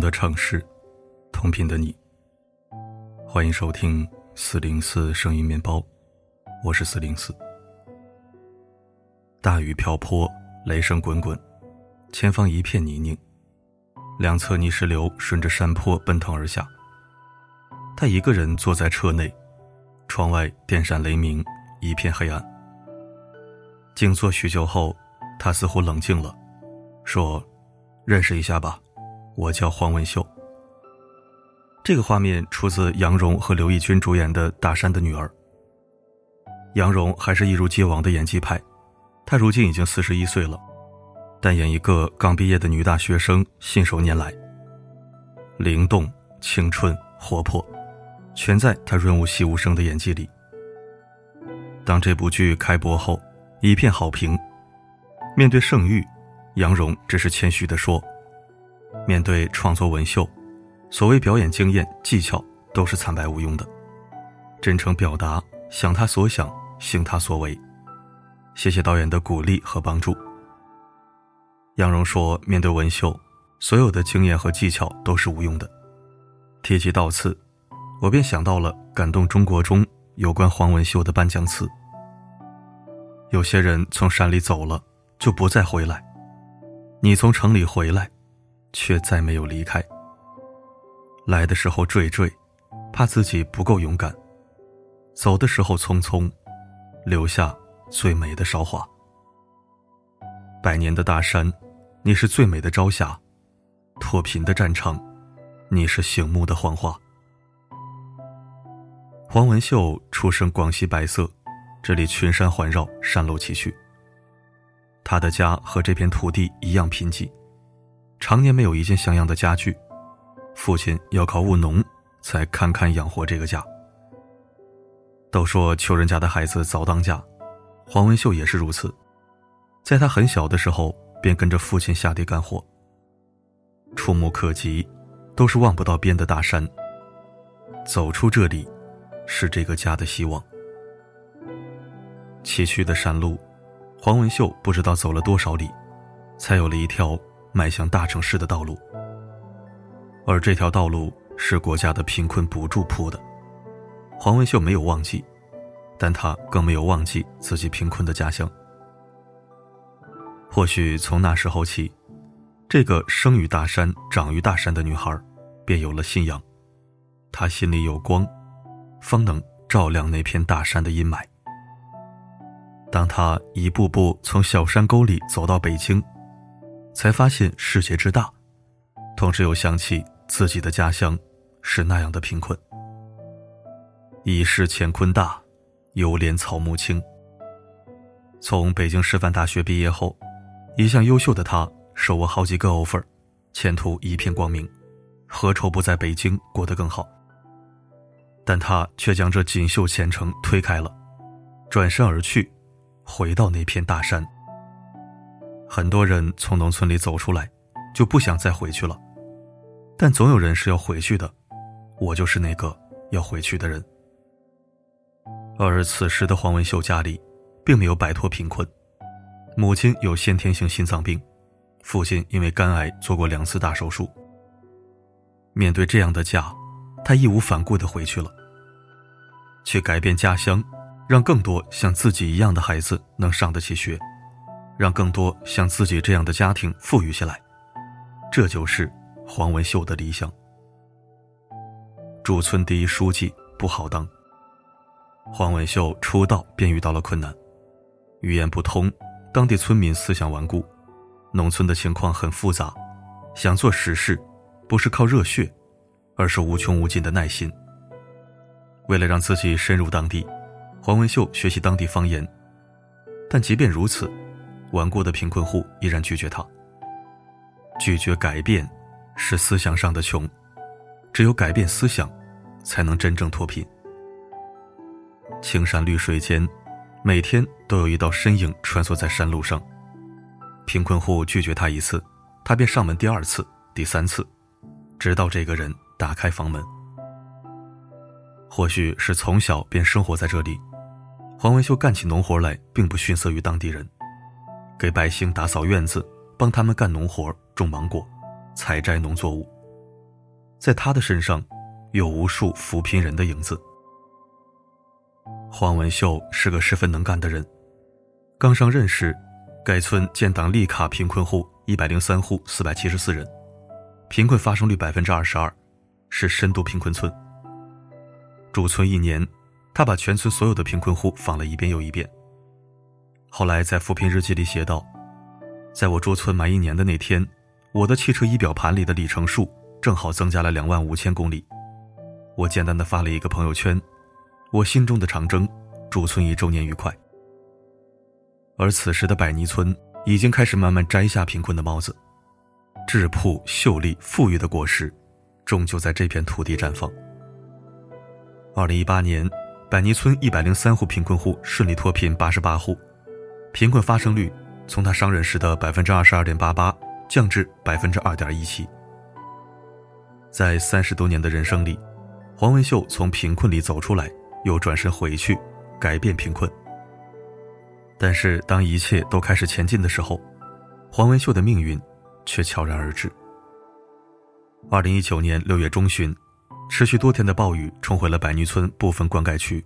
的城市，同频的你。欢迎收听四零四声音面包，我是四零四。大雨瓢泼，雷声滚滚，前方一片泥泞，两侧泥石流顺着山坡奔腾而下。他一个人坐在车内，窗外电闪雷鸣，一片黑暗。静坐许久后，他似乎冷静了，说：“认识一下吧。”我叫黄文秀。这个画面出自杨蓉和刘奕君主演的《大山的女儿》。杨蓉还是一如既往的演技派，她如今已经四十一岁了，但演一个刚毕业的女大学生信手拈来。灵动、青春、活泼，全在她润物细无声的演技里。当这部剧开播后，一片好评。面对盛誉，杨蓉只是谦虚地说。面对创作文秀，所谓表演经验、技巧都是惨白无用的。真诚表达，想他所想，行他所为。谢谢导演的鼓励和帮助。杨蓉说：“面对文秀，所有的经验和技巧都是无用的。”提及悼词，我便想到了感动中国中有关黄文秀的颁奖词：“有些人从山里走了，就不再回来。你从城里回来。”却再没有离开。来的时候惴惴，怕自己不够勇敢；走的时候匆匆，留下最美的韶华。百年的大山，你是最美的朝霞；脱贫的战场，你是醒目的黄花。黄文秀出生广西百色，这里群山环绕，山路崎岖。他的家和这片土地一样贫瘠。常年没有一件像样的家具，父亲要靠务农才堪堪养活这个家。都说穷人家的孩子早当家，黄文秀也是如此。在他很小的时候，便跟着父亲下地干活。触目可及，都是望不到边的大山。走出这里，是这个家的希望。崎岖的山路，黄文秀不知道走了多少里，才有了一条。迈向大城市的道路，而这条道路是国家的贫困补助铺的。黄文秀没有忘记，但他更没有忘记自己贫困的家乡。或许从那时候起，这个生于大山、长于大山的女孩，便有了信仰：她心里有光，方能照亮那片大山的阴霾。当她一步步从小山沟里走到北京。才发现世界之大，同时又想起自己的家乡是那样的贫困。已是乾坤大，犹怜草木青。从北京师范大学毕业后，一向优秀的他手握好几个 offer，前途一片光明，何愁不在北京过得更好？但他却将这锦绣前程推开了，转身而去，回到那片大山。很多人从农村里走出来，就不想再回去了，但总有人是要回去的，我就是那个要回去的人。而此时的黄文秀家里，并没有摆脱贫困，母亲有先天性心脏病，父亲因为肝癌做过两次大手术。面对这样的家，他义无反顾地回去了，去改变家乡，让更多像自己一样的孩子能上得起学。让更多像自己这样的家庭富裕起来，这就是黄文秀的理想。驻村第一书记不好当。黄文秀出道便遇到了困难，语言不通，当地村民思想顽固，农村的情况很复杂，想做实事，不是靠热血，而是无穷无尽的耐心。为了让自己深入当地，黄文秀学习当地方言，但即便如此。顽固的贫困户依然拒绝他。拒绝改变，是思想上的穷。只有改变思想，才能真正脱贫。青山绿水间，每天都有一道身影穿梭在山路上。贫困户拒绝他一次，他便上门第二次、第三次，直到这个人打开房门。或许是从小便生活在这里，黄文秀干起农活来并不逊色于当地人。给百姓打扫院子，帮他们干农活、种芒果、采摘农作物，在他的身上，有无数扶贫人的影子。黄文秀是个十分能干的人，刚上任时，该村建档立卡贫困户一百零三户四百七十四人，贫困发生率百分之二十二，是深度贫困村。驻村一年，他把全村所有的贫困户访了一遍又一遍。后来在扶贫日记里写道：“在我驻村满一年的那天，我的汽车仪表盘里的里程数。”正好增加了两万五千公里，我简单的发了一个朋友圈，我心中的长征，驻村一周年愉快。而此时的百泥村已经开始慢慢摘下贫困的帽子，质朴秀丽富裕的果实，终究在这片土地绽放。二零一八年，百泥村一百零三户贫困户顺利脱贫八十八户，贫困发生率从他上任时的百分之二十二点八八降至百分之二点一七。在三十多年的人生里，黄文秀从贫困里走出来，又转身回去，改变贫困。但是，当一切都开始前进的时候，黄文秀的命运却悄然而至。二零一九年六月中旬，持续多天的暴雨冲毁了百坭村部分灌溉区，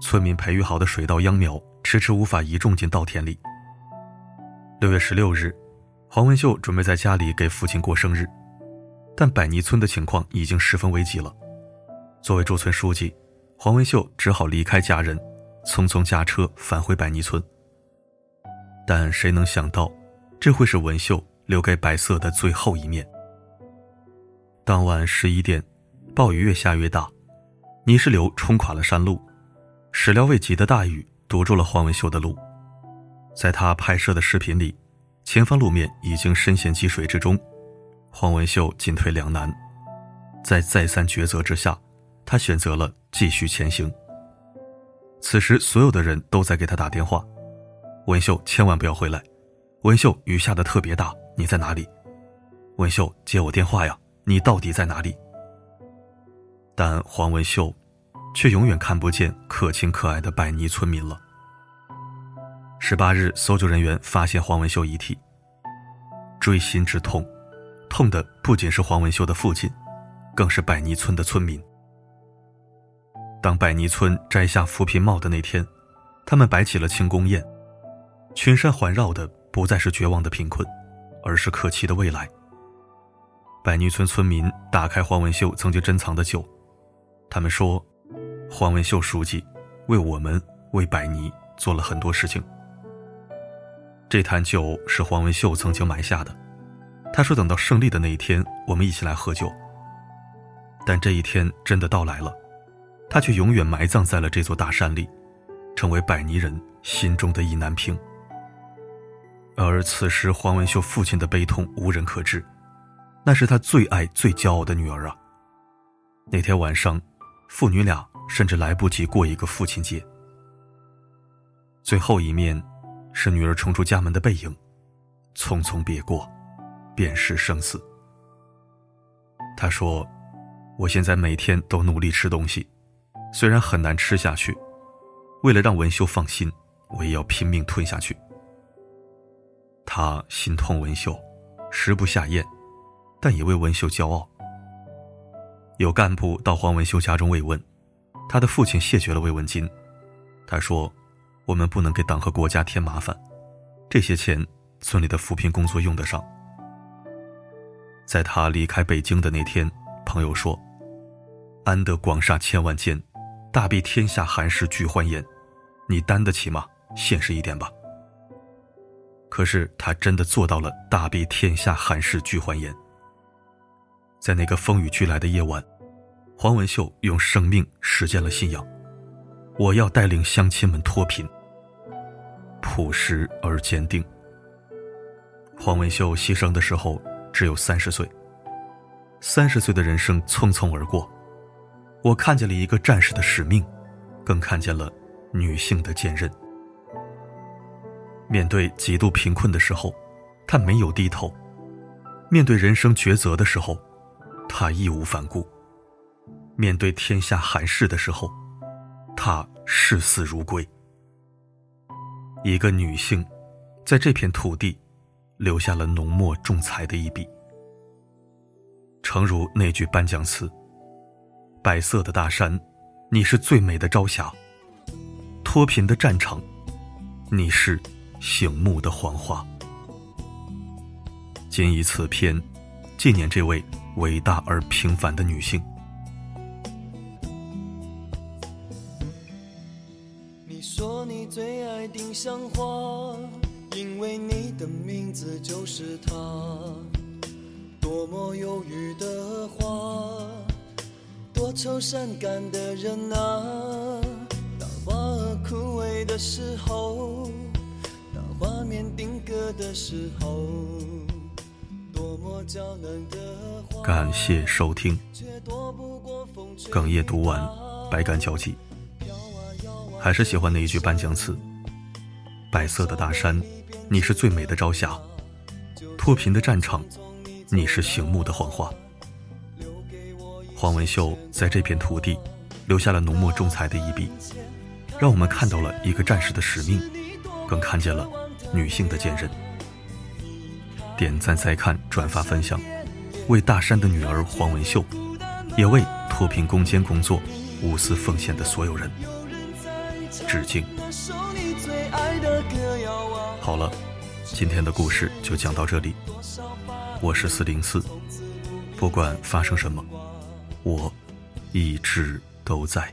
村民培育好的水稻秧苗迟迟无法移种进稻田里。六月十六日，黄文秀准备在家里给父亲过生日。但百泥村的情况已经十分危急了。作为驻村书记，黄文秀只好离开家人，匆匆驾车返回百泥村。但谁能想到，这会是文秀留给白色的最后一面。当晚十一点，暴雨越下越大，泥石流冲垮了山路，始料未及的大雨堵住了黄文秀的路。在他拍摄的视频里，前方路面已经深陷积水之中。黄文秀进退两难，在再三抉择之下，他选择了继续前行。此时，所有的人都在给他打电话：“文秀，千万不要回来！文秀，雨下的特别大，你在哪里？文秀，接我电话呀！你到底在哪里？”但黄文秀却永远看不见可亲可爱的百尼村民了。十八日，搜救人员发现黄文秀遗体，锥心之痛。痛的不仅是黄文秀的父亲，更是百尼村的村民。当百尼村摘下扶贫帽的那天，他们摆起了庆功宴，群山环绕的不再是绝望的贫困，而是可期的未来。百尼村村民打开黄文秀曾经珍藏的酒，他们说：“黄文秀书记为我们为百泥做了很多事情。”这坛酒是黄文秀曾经埋下的。他说：“等到胜利的那一天，我们一起来喝酒。”但这一天真的到来了，他却永远埋葬在了这座大山里，成为百泥人心中的意难平。而此时，黄文秀父亲的悲痛无人可知，那是他最爱、最骄傲的女儿啊。那天晚上，父女俩甚至来不及过一个父亲节。最后一面，是女儿冲出家门的背影，匆匆别过。便是生死。他说：“我现在每天都努力吃东西，虽然很难吃下去，为了让文秀放心，我也要拼命吞下去。”他心痛文秀，食不下咽，但也为文秀骄傲。有干部到黄文秀家中慰问，他的父亲谢绝了慰问金。他说：“我们不能给党和国家添麻烦，这些钱村里的扶贫工作用得上。”在他离开北京的那天，朋友说：“安得广厦千万间，大庇天下寒士俱欢颜。”你担得起吗？现实一点吧。可是他真的做到了“大庇天下寒士俱欢颜”。在那个风雨俱来的夜晚，黄文秀用生命实践了信仰：“我要带领乡亲们脱贫。”朴实而坚定。黄文秀牺牲的时候。只有三十岁，三十岁的人生匆匆而过，我看见了一个战士的使命，更看见了女性的坚韧。面对极度贫困的时候，她没有低头；面对人生抉择的时候，她义无反顾；面对天下寒士的时候，她视死如归。一个女性，在这片土地。留下了浓墨重彩的一笔。诚如那句颁奖词：“白色的大山，你是最美的朝霞；脱贫的战场，你是醒目的黄花。”仅以此篇纪念这位伟大而平凡的女性。最爱丁香花，因为你的名字就是她。多么忧郁的花，多愁善感的人啊。当花儿枯萎的时候，当画面定格的时候。多么娇嫩的花感谢收听，哽咽读完，百感交集。还是喜欢那一句颁奖词：白色的大山，你是最美的朝霞；脱贫的战场，你是醒目的黄花。黄文秀在这片土地留下了浓墨重彩的一笔，让我们看到了一个战士的使命，更看见了女性的坚韧。点赞、再看、转发、分享，为大山的女儿黄文秀，也为脱贫攻坚工作无私奉献的所有人致敬。好了，今天的故事就讲到这里。我是四零四，不管发生什么，我一直都在。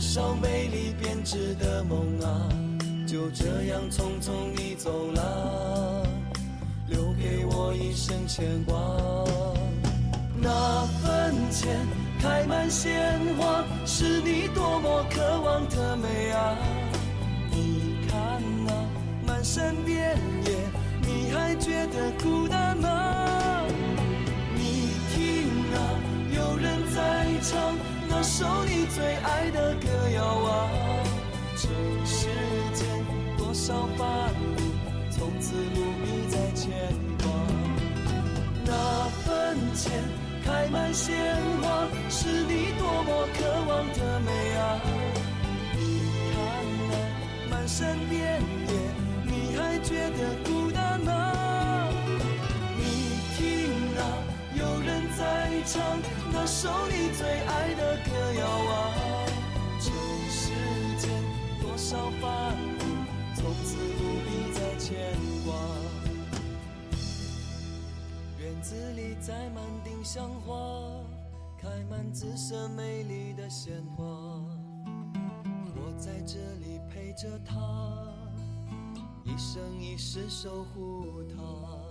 少美丽编织的梦啊，就这样匆匆你走了，留给我一生牵挂。那坟前开满鲜花，是你多么渴望的美啊！你看那满山遍野，你还觉得孤单吗？你听啊，有人在唱那首你最爱的歌，这世间多少烦恼，从此不必再牵挂。那坟前开满鲜花，是你多么渴望的美啊！你看那满山遍野，你还觉得孤单吗？你听啊有人在唱。那首你最爱的歌谣啊，少烦恼，从此不必再牵挂。院子里栽满丁香花，开满紫色美丽的鲜花。我在这里陪着她，一生一世守护她。